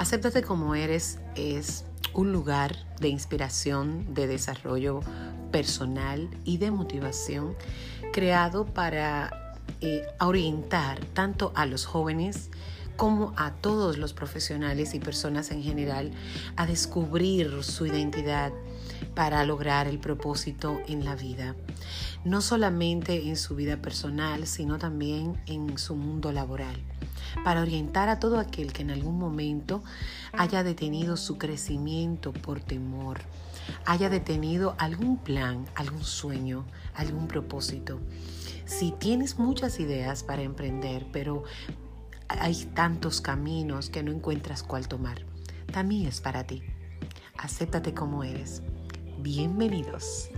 Acéptate como eres es un lugar de inspiración, de desarrollo personal y de motivación creado para eh, orientar tanto a los jóvenes como a todos los profesionales y personas en general a descubrir su identidad para lograr el propósito en la vida, no solamente en su vida personal, sino también en su mundo laboral, para orientar a todo aquel que en algún momento haya detenido su crecimiento por temor, haya detenido algún plan, algún sueño, algún propósito. Si tienes muchas ideas para emprender, pero hay tantos caminos que no encuentras cuál tomar. También es para ti. Acéptate como eres. Bienvenidos.